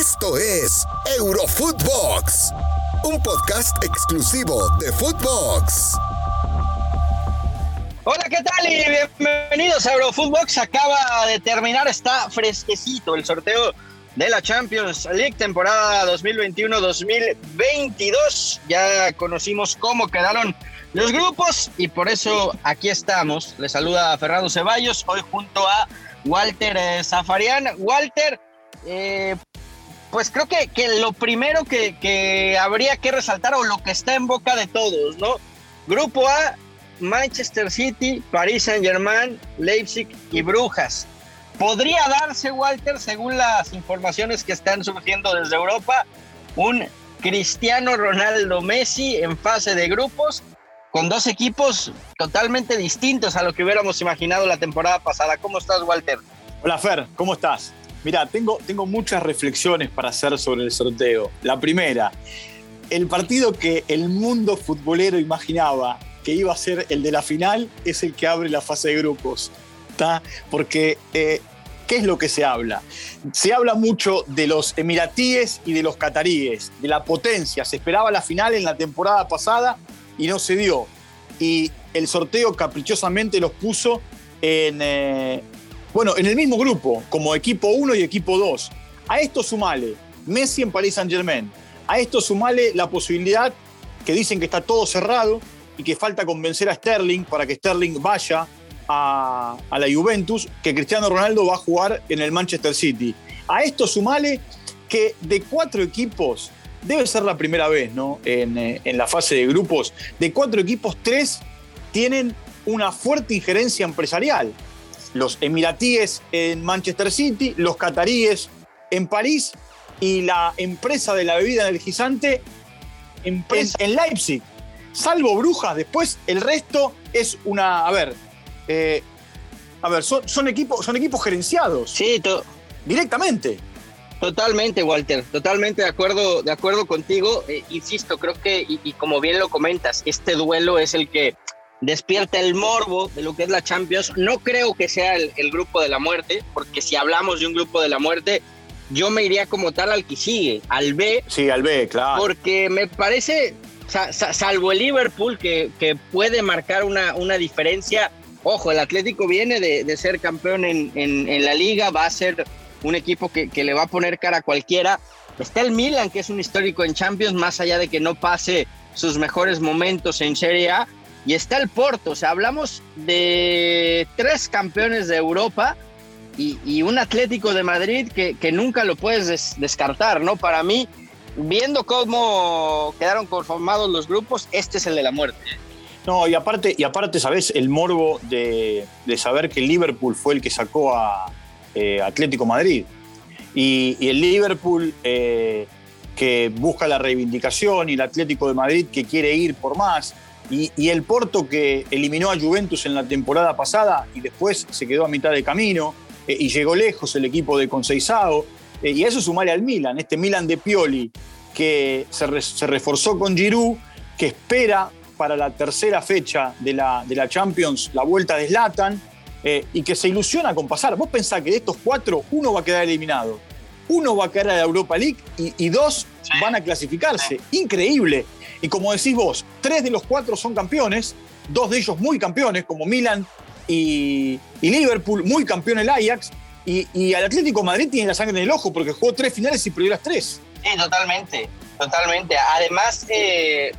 Esto es Eurofootbox, un podcast exclusivo de Footbox. Hola, ¿qué tal? Y bienvenidos a Eurofootbox. Acaba de terminar, está fresquecito el sorteo de la Champions League temporada 2021-2022. Ya conocimos cómo quedaron los grupos y por eso aquí estamos. Les saluda Fernando Ceballos, hoy junto a Walter eh, Zafarian. Walter, eh, pues creo que, que lo primero que, que, habría que resaltar o lo que está en boca de todos, ¿no? Grupo A, Manchester City, Paris Saint Germain, Leipzig y Brujas. Podría darse, Walter, según las informaciones que están surgiendo desde Europa, un Cristiano Ronaldo Messi en fase de grupos con dos equipos totalmente distintos a lo que hubiéramos imaginado la temporada pasada. ¿Cómo estás, Walter? Hola, Fer, ¿cómo estás? Mira, tengo, tengo muchas reflexiones para hacer sobre el sorteo. La primera, el partido que el mundo futbolero imaginaba que iba a ser el de la final es el que abre la fase de grupos. ¿está? Porque, eh, ¿qué es lo que se habla? Se habla mucho de los emiratíes y de los cataríes, de la potencia. Se esperaba la final en la temporada pasada y no se dio. Y el sorteo caprichosamente los puso en, eh, bueno, en el mismo grupo, como equipo 1 y equipo 2. A esto sumale Messi en Paris Saint Germain. A esto sumale la posibilidad que dicen que está todo cerrado y que falta convencer a Sterling para que Sterling vaya a, a la Juventus, que Cristiano Ronaldo va a jugar en el Manchester City. A esto sumale que de cuatro equipos, debe ser la primera vez ¿no? en, eh, en la fase de grupos, de cuatro equipos, tres tienen una fuerte injerencia empresarial los emiratíes en Manchester City, los cataríes en París y la empresa de la bebida energizante en, en Leipzig. Salvo Brujas, después el resto es una. A ver. Eh, a ver, son, son, equipos, son equipos gerenciados. Sí, directamente. Totalmente, Walter, totalmente de acuerdo, de acuerdo contigo. Eh, insisto, creo que, y, y, como bien lo comentas, este duelo es el que despierta el morbo de lo que es la Champions. No creo que sea el, el, grupo de la muerte, porque si hablamos de un grupo de la muerte, yo me iría como tal al que sigue, al B. Sí, al B, claro. Porque me parece, sa, sa, salvo el Liverpool, que, que puede marcar una, una, diferencia. Ojo, el Atlético viene de, de ser campeón en, en, en, la liga, va a ser un equipo que, que le va a poner cara a cualquiera. Está el Milan, que es un histórico en Champions, más allá de que no pase sus mejores momentos en Serie A y está el Porto. O sea, hablamos de tres campeones de Europa y, un Atlético de Madrid que, nunca lo puedes des, descartar, ¿no? Para mí, viendo cómo quedaron conformados los grupos, este es el de la muerte. No, y aparte, y aparte ¿sabes? El morbo de, saber que Liverpool fue el que sacó a eh, Atlético Madrid. Y, y el Liverpool eh, que busca la reivindicación y el Atlético de Madrid que quiere ir por más. Y, y, el Porto que eliminó a Juventus en la temporada pasada y después se quedó a mitad de camino eh, y llegó lejos el equipo de Conceizao. Eh, y a eso sumarle al Milan, este Milan de Pioli que se, re, se reforzó con Giroud, que espera para la tercera fecha de la, de la Champions la vuelta de Zlatan eh, y que se ilusiona con pasar. Vos pensás que de estos cuatro, uno va a quedar eliminado, uno va a quedar a la Europa League y, y dos sí. van a clasificarse. Increíble. Y como decís vos, tres de los cuatro son campeones, dos de ellos muy campeones, como Milan y, Liverpool, muy campeón el Ajax, y, y, al Atlético Madrid tiene la sangre en el ojo porque jugó tres finales y perdió las tres. Sí, totalmente, totalmente. Además, eh,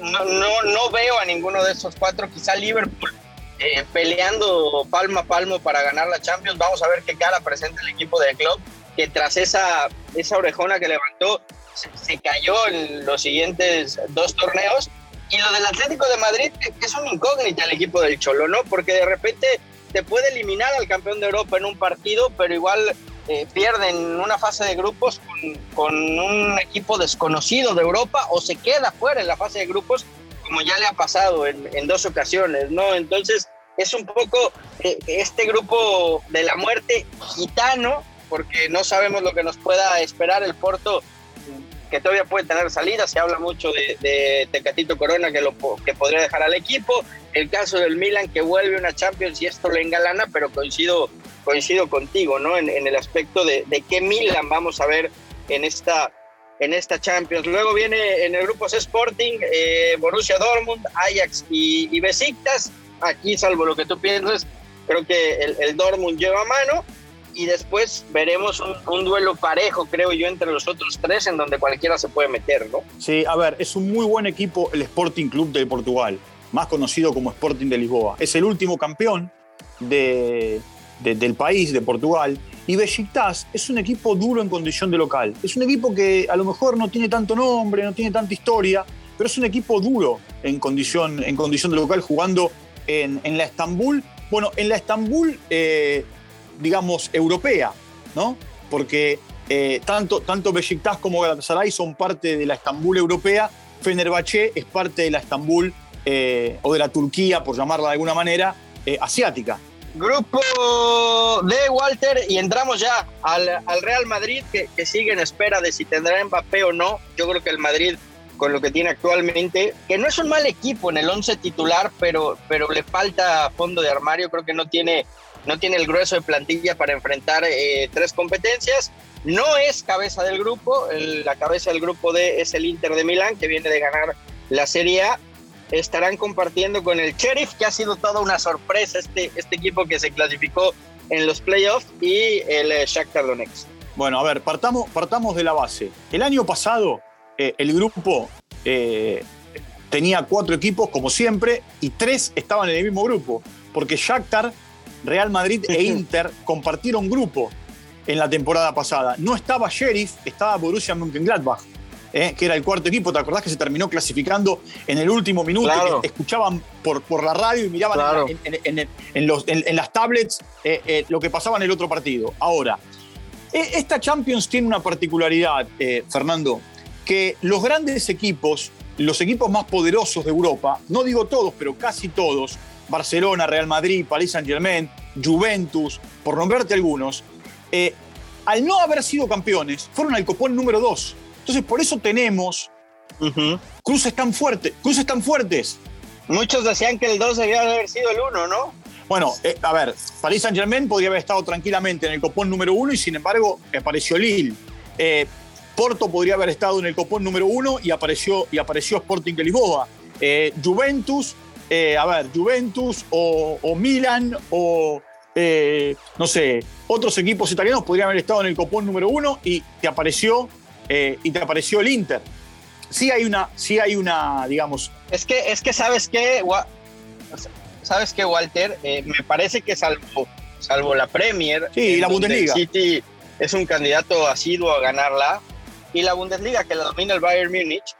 no, no, veo a ninguno de esos cuatro, quizá Liverpool eh, peleando palmo a palmo para ganar la Champions. Vamos a ver qué cara presenta el equipo de club, que tras esa, esa orejona que levantó, se, cayó en los siguientes dos torneos. Y lo del Atlético de Madrid es un incógnita el equipo del Cholo, ¿no? Porque de repente te puede eliminar al campeón de Europa en un partido, pero igual eh, pierden una fase de grupos con, con, un equipo desconocido de Europa o se queda fuera en la fase de grupos, como ya le ha pasado en, en dos ocasiones, ¿no? Entonces es un poco eh, este grupo de la muerte gitano, porque no sabemos lo que nos pueda esperar el Porto que todavía puede tener salida, se habla mucho de, de, Tecatito Corona que, lo, que podría dejar al equipo, el caso del Milan que vuelve una Champions y esto le engalana, pero coincido, coincido contigo, ¿no? En, en el aspecto de, de, qué Milan vamos a ver en esta, en esta Champions. Luego viene en el grupo C Sporting, eh, Borussia Dortmund, Ajax y, y, Besiktas. Aquí, salvo lo que tú piensas, creo que el, el Dortmund lleva mano. Y después veremos un, duelo parejo, creo yo, entre los otros tres, en donde cualquiera se puede meter, ¿no? Sí, a ver, es un muy buen equipo el Sporting Club de Portugal, más conocido como Sporting de Lisboa. Es el último campeón de, del país, de Portugal. Y Besiktas es un equipo duro en condición de local. Es un equipo que a lo mejor no tiene tanto nombre, no tiene tanta historia, pero es un equipo duro en condición, en condición de local, jugando en, en la Estambul. Bueno, en la Estambul, eh, digamos, europea, ¿no? Porque eh, tanto, tanto Besiktas como Galatasaray son parte de la Estambul europea. Fenerbahce es parte de la Estambul eh, o de la Turquía, por llamarla de alguna manera, eh, asiática. Grupo de Walter y entramos ya al, al Real Madrid que, que, sigue en espera de si tendrá Mbappé o no. Yo creo que el Madrid con lo que tiene actualmente, que no es un mal equipo en el 11 titular, pero, pero le falta fondo de armario, creo que no tiene, no tiene el grueso de plantilla para enfrentar eh, tres competencias. No es cabeza del grupo, la cabeza del grupo D es el Inter de Milán, que viene de ganar la Serie A estarán compartiendo con el Sheriff, que ha sido toda una sorpresa este, este equipo que se clasificó en los playoffs, y el eh, Shakhtar Donetsk. Bueno, a ver, partamos, partamos de la base. El año pasado eh, el grupo eh, tenía cuatro equipos, como siempre, y tres estaban en el mismo grupo, porque Shakhtar, Real Madrid e Inter compartieron grupo en la temporada pasada. No estaba Sheriff, estaba Borussia Mönchengladbach. Eh, que era el cuarto equipo. ¿Te acordás que se terminó clasificando en el último minuto? Claro. Que escuchaban por, por la radio y miraban Claro. en, en- en- en los- en- las tablets eh, eh, lo que pasaba en el otro partido. Ahora, eh, esta Champions tiene una particularidad, eh, Fernando, que los grandes equipos, los equipos más poderosos de Europa, no digo todos, pero casi todos, Barcelona, Real Madrid, Paris Saint-Germain, Juventus, por nombrarte algunos, eh, al no haber sido campeones, fueron al copón número 2. Entonces, por eso tenemos cruces tan fuertes, cruces tan fuertes. Muchos decían que el 2 debía haber sido el 1, ¿no? Bueno, eh, a ver, Paris Saint Germain podría haber estado tranquilamente en el copón número uno y sin embargo apareció Lille. Eh, Porto podría haber estado en el copón número uno y apareció, y apareció Sporting de Lisboa. Eh, Juventus, eh, a ver, Juventus o, o Milan o eh, no sé, otros equipos italianos podrían haber estado en el copón número uno y te apareció, eh, y te apareció el Inter. Sí hay una, sí hay una, digamos, Es que, es que sabes qué, Wa- sabes qué, Walter, me parece que salvo, salvo la Premier, Sí, la Bundesliga. City es un candidato asiduo a ganarla, y la Bundesliga que la domina el Bayern Múnich,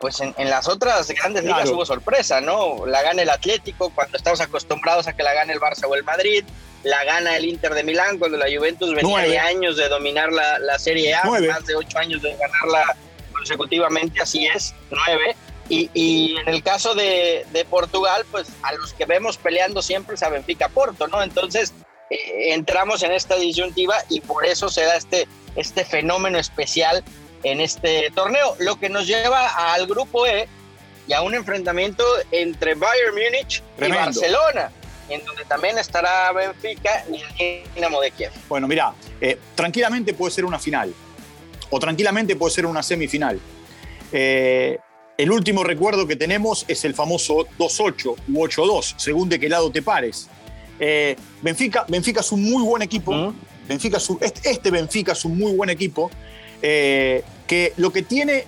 pues en, en las otras grandes ligas Claro. hubo sorpresa, ¿no? La gana el Atlético cuando estamos acostumbrados a que la gane el Barça o el Madrid, la gana el Inter de Milán cuando la Juventus venía Nueve. de años de dominar la, la Serie A, Nueve. más de ocho años de ganarla consecutivamente, así es, nueve. Y, y en el caso de, de Portugal, pues a los que vemos peleando siempre es a Benfica Porto, ¿no? Entonces eh, entramos en esta disyuntiva y por eso se da este, este fenómeno especial en este torneo, lo que nos lleva al grupo E y a un enfrentamiento entre Bayern Múnich y. Barcelona, en donde también estará Benfica y el Dinamo de Kiev. Bueno, mira, tranquilamente puede ser una final o tranquilamente puede ser una semifinal. Eh, el último recuerdo que tenemos es el famoso 2-8 u 8-2, según de qué lado te pares. Eh, Benfica, Benfica es un muy buen equipo. Benfica es un- este, este Benfica es un muy buen equipo. Eh, que lo que tiene,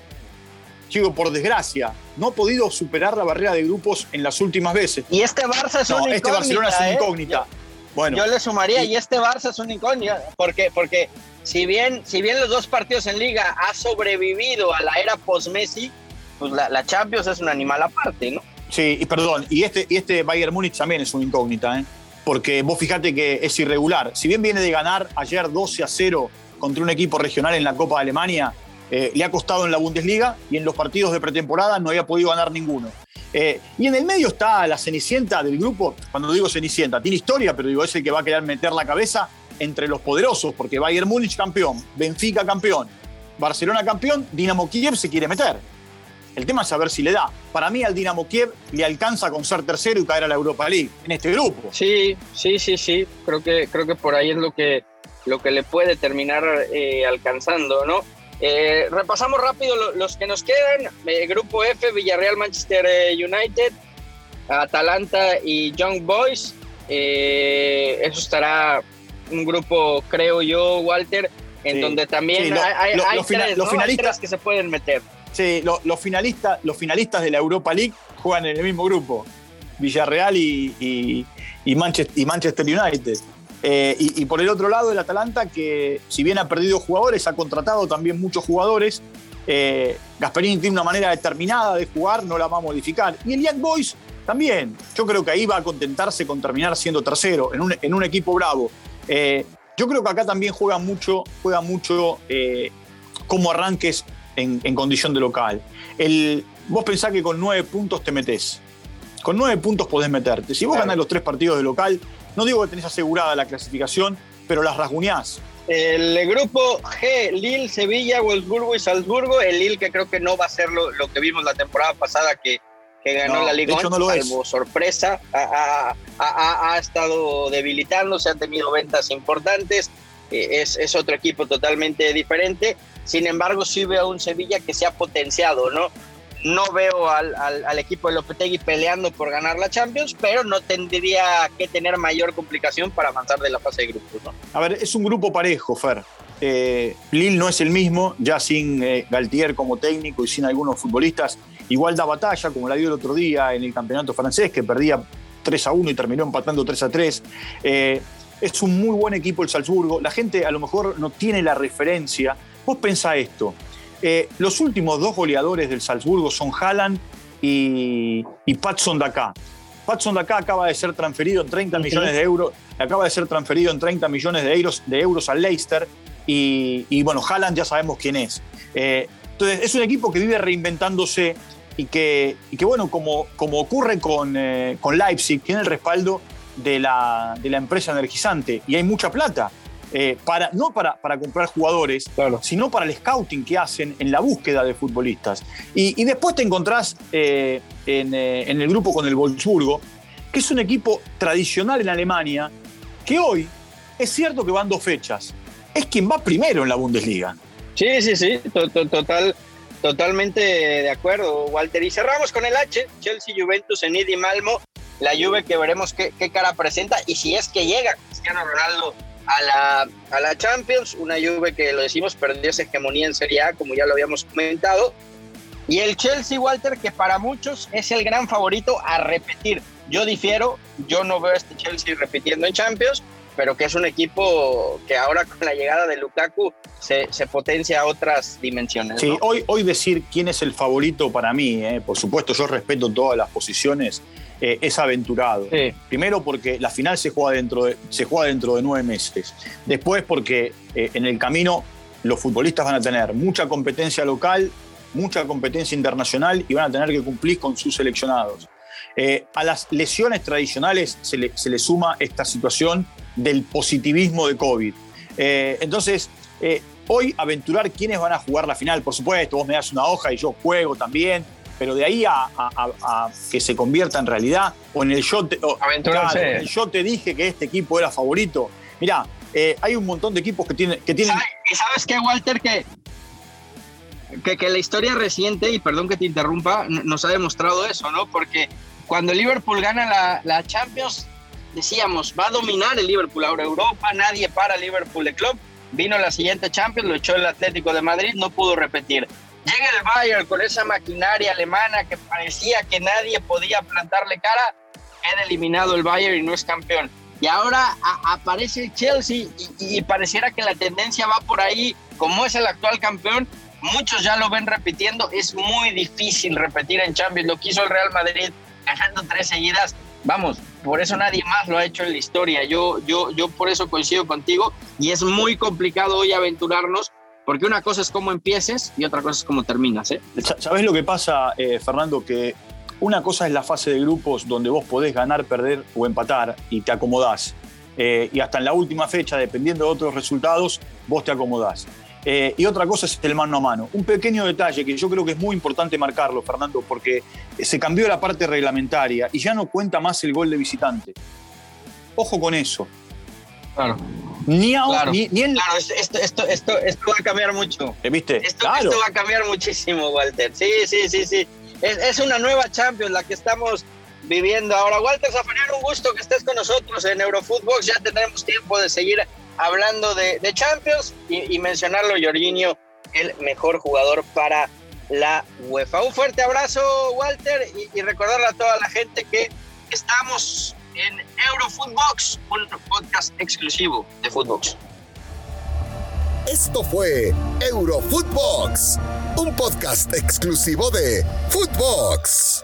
digo, por desgracia, no ha podido superar la barrera de grupos en las últimas veces. Y este Barça es No, una este incógnita, Barcelona es una ¿eh? incógnita. Bueno, Yo le sumaría, Y- y este Barça es un incógnita, porque, porque si, bien, si bien los dos partidos en liga ha sobrevivido a la era post-Messi, pues la, la Champions es un animal aparte, ¿no? Sí, y perdón, y este, y este Bayern Múnich también es una incógnita, ¿eh? porque vos fijate que es irregular. Si bien viene de ganar ayer 12 a 0 contra un equipo regional en la Copa de Alemania, eh, le ha costado en la Bundesliga y en los partidos de pretemporada no había podido ganar ninguno. Eh, y en el medio está la cenicienta del grupo, cuando digo cenicienta, tiene historia, pero digo, es el que va a querer meter la cabeza entre los poderosos, porque Bayern Múnich campeón, Benfica campeón, Barcelona campeón, Dinamo Kiev se quiere meter. El tema es saber si le da. Para mí al Dinamo Kiev le alcanza con ser tercero y caer a la Europa League en este grupo. Sí, sí, sí, sí. Creo que, creo que por ahí es lo que, lo que le puede terminar eh, alcanzando, ¿no? Eh, repasamos rápido los que nos quedan. Eh, grupo F, Villarreal, Manchester United, Atalanta y Young Boys. eso estará un grupo, creo yo, Walter, en donde también hay, los finalistas que se pueden meter. Sí, los, finalistas, los finalistas de la Europa League juegan en el mismo grupo, Villarreal y, Manchester, United. Eh, y, por el otro lado, el Atalanta, que si bien ha perdido jugadores, ha contratado también muchos jugadores. Eh, Gasperini tiene una manera determinada de jugar, no la va a modificar. Y el Young Boys también. Yo creo que ahí va a contentarse con terminar siendo tercero en un, en un equipo bravo. Eh, yo creo que acá también juega mucho, juega mucho eh, cómo arranques en, condición de local. El, vos pensás que con nueve puntos te metés. Con nueve puntos podés meterte. Si vos ganás los tres partidos de local, no digo que tenés asegurada la clasificación, pero las rasguñás. El grupo G, Lille, Sevilla, Wolfsburgo y Salzburgo. El Lille que creo que no va a ser lo, lo que vimos la temporada pasada, que que ganó la Liga no salvo sorpresa, ha, ha, ha, estado debilitándose, ha tenido ventas importantes, es, es, otro equipo totalmente diferente, sin embargo sí veo a un Sevilla que se ha potenciado, ¿no? No veo al, equipo de Lopetegui peleando por ganar la Champions, pero no tendría que tener mayor complicación para avanzar de la fase de grupos. ¿no? A ver, es un grupo parejo, Fer. Eh, Lille no es el mismo, ya sin eh, Galtier como técnico y sin algunos futbolistas. Igual da batalla, como la dio el otro día en el campeonato francés, que perdía 3 a 1 y terminó empatando 3 a 3. Eh, es un muy buen equipo el Salzburgo. La gente a lo mejor no tiene la referencia. Vos pensá esto. Eh, los últimos dos goleadores del Salzburgo son Haaland y, y Patson Daka. Patson Daka acaba de ser transferido en 30 millones de euros. Acaba de ser transferido en 30 millones de euros, de euros al Leicester. Y, bueno, Haaland ya sabemos quién es. Eh, entonces, es un equipo que vive reinventándose y que, que bueno, como, como ocurre con, eh, con Leipzig, tiene el respaldo de la, de la, empresa energizante y hay mucha plata. Eh, para, no para, para comprar jugadores, sino para el scouting que hacen en la búsqueda de futbolistas. Y, después te encontrás eh, en, en, el grupo con el Wolfsburgo, que es un equipo tradicional en Alemania, que hoy es cierto que van dos fechas, es quien va primero en la Bundesliga. Sí, sí, sí, total, Totalmente de acuerdo, Walter. Y cerramos con el H, Chelsea, Juventus, en y Malmo. La Juve que veremos qué, cara presenta y si es que llega Cristiano Ronaldo a la, a la Champions. Una Juve que, lo decimos, perdió esa hegemonía en Serie A, como ya lo habíamos comentado. Y el Chelsea, Walter, que para muchos es el gran favorito a repetir. Yo difiero, yo no veo a este Chelsea repitiendo en Champions, pero que es un equipo que ahora con la llegada de Lukaku se, potencia a otras dimensiones. Sí, hoy, hoy decir quién es el favorito para mí, eh, por supuesto yo respeto todas las posiciones, eh, es aventurado. Primero porque la final se juega, dentro de, se juega dentro de nueve meses. Después porque eh, en el camino los futbolistas van a tener mucha competencia local, mucha competencia internacional y van a tener que cumplir con sus seleccionados. A las lesiones tradicionales se le, se le, suma esta situación del positivismo de COVID. Eh, entonces, eh, hoy aventurar quiénes van a jugar la final, por supuesto, vos me das una hoja y yo juego también, pero de ahí a, que se convierta en realidad, o en el yo te, yo te dije que este equipo era favorito. Mirá, eh, hay un montón de equipos que tienen... Que tienen... ¿Y sabes qué, Walter? Que, que, la historia reciente, y perdón que te interrumpa, nos ha demostrado eso, ¿no? Porque cuando Liverpool gana la, la Champions, decíamos, va a dominar el Liverpool ahora Europa, nadie para Liverpool de club. Vino la siguiente Champions, lo echó el Atlético de Madrid, no pudo repetir. Llega el Bayern con esa maquinaria alemana que parecía que nadie podía plantarle cara, queda eliminado el Bayern y no es campeón. Y ahora aparece el Chelsea y, y, pareciera que la tendencia va por ahí, como es el actual campeón, muchos ya lo ven repitiendo, es muy difícil repetir en Champions, lo que hizo el Real Madrid ganando tres seguidas, vamos, por eso nadie más lo ha hecho en la historia. Yo, yo, yo por eso coincido contigo y es muy complicado hoy aventurarnos porque una cosa es cómo empieces y otra cosa es cómo terminas. ¿eh? ¿Sabes lo que pasa, eh, Fernando? Que una cosa es la fase de grupos donde vos podés ganar, perder o empatar y te acomodás. Eh, y hasta en la última fecha, dependiendo de otros resultados, vos te acomodás. Eh, y otra cosa es el mano a mano. Un pequeño detalle que yo creo que es muy importante marcarlo, Fernando, porque se cambió la parte reglamentaria y ya no cuenta más el gol de visitante. Ojo con eso. Claro. Ni, Claro, ni, ni en- claro, esto, esto, esto, esto va a cambiar mucho. ¿Eh, ¿Viste? Esto, claro. esto va a cambiar muchísimo, Walter. Sí, sí, sí, sí. Es, es una nueva Champions la que estamos viviendo ahora. Walter Zafarian, un gusto que estés con nosotros en Eurofootbox. Ya tendremos tiempo de seguir hablando de, Champions y, y mencionarlo, Jorginho, el mejor jugador para la UEFA. Un fuerte abrazo, Walter, y, y recordarle a toda la gente que estamos en Eurofootbox, un podcast exclusivo de Footbox. Esto fue Eurofootbox, un podcast exclusivo de Footbox.